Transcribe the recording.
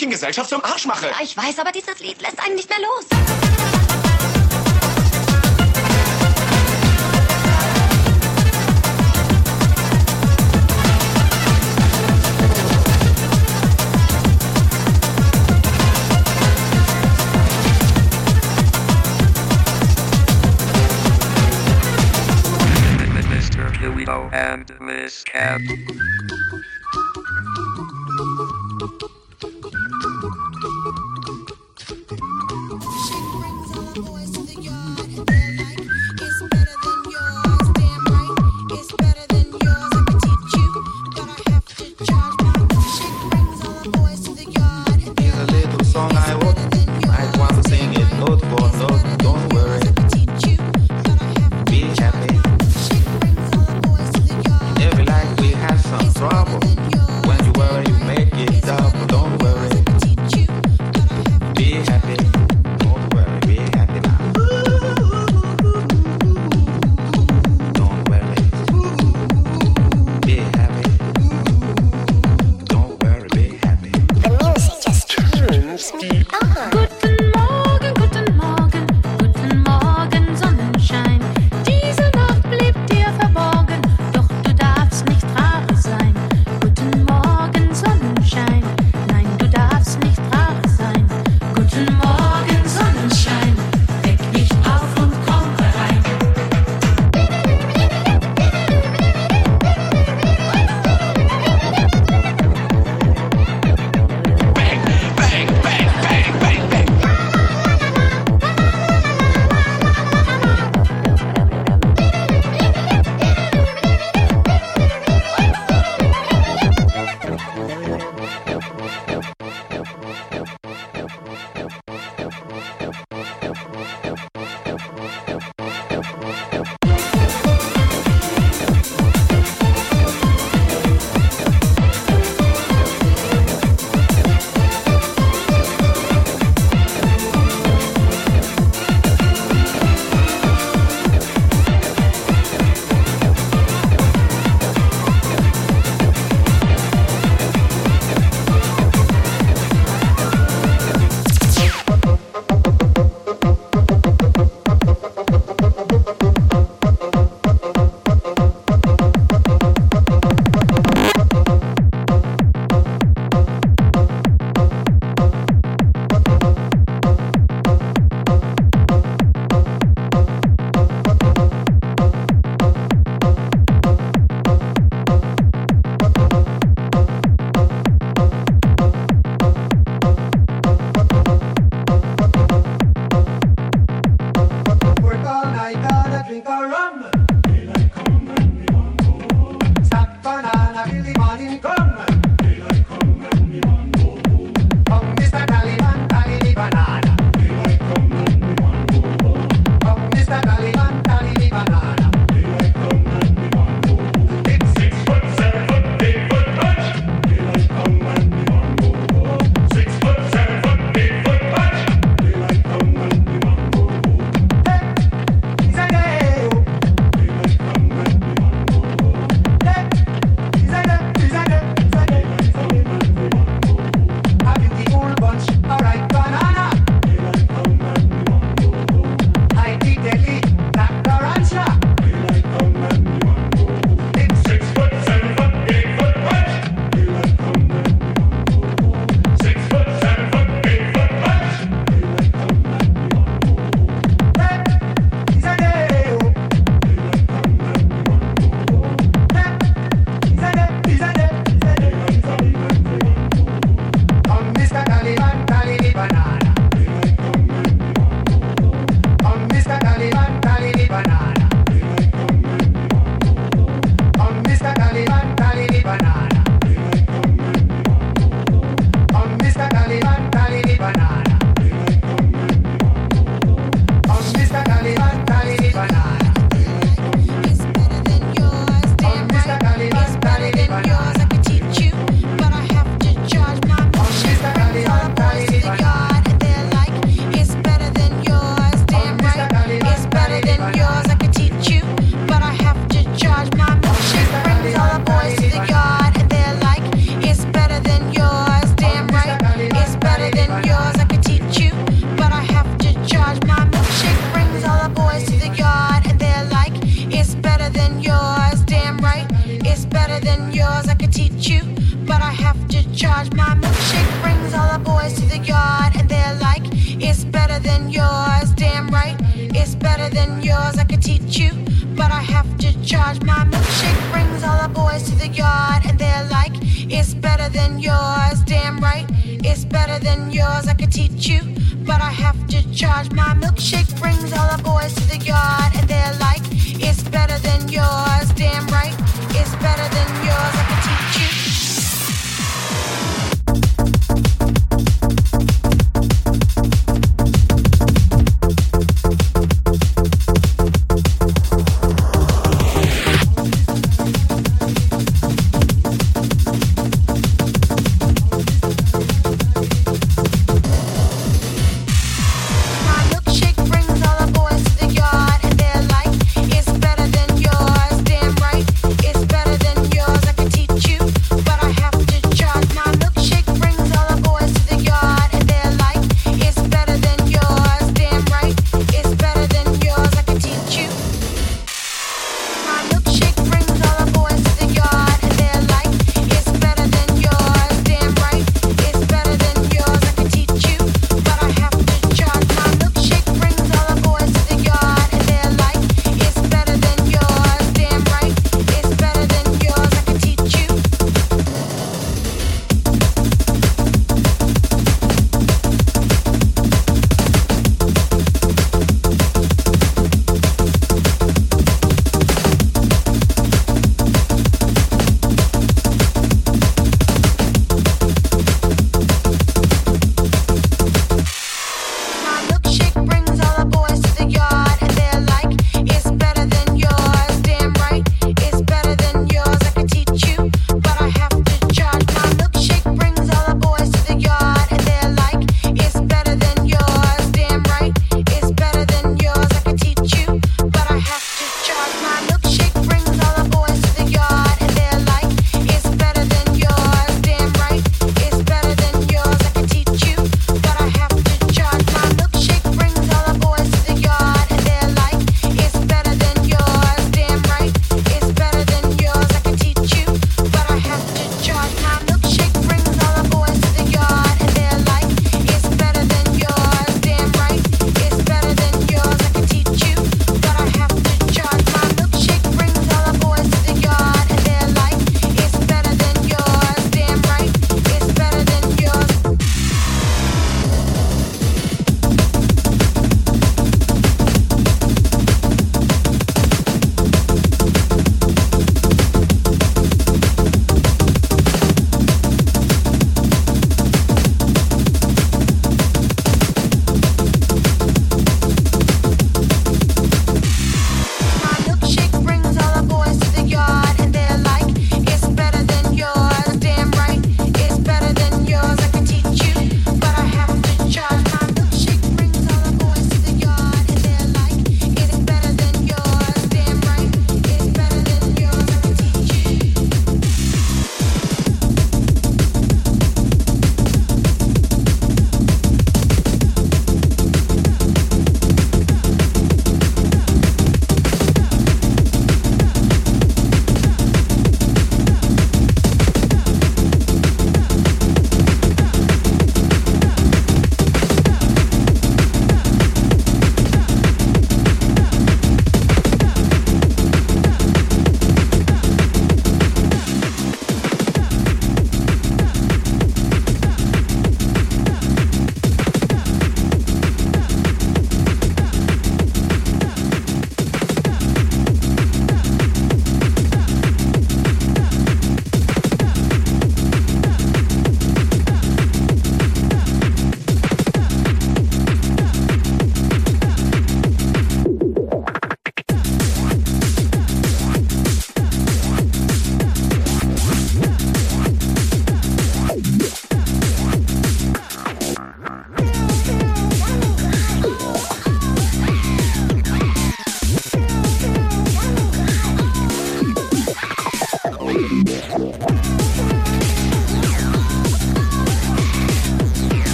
ich in Gesellschaft zum Arsch mache. Ja, ich weiß, aber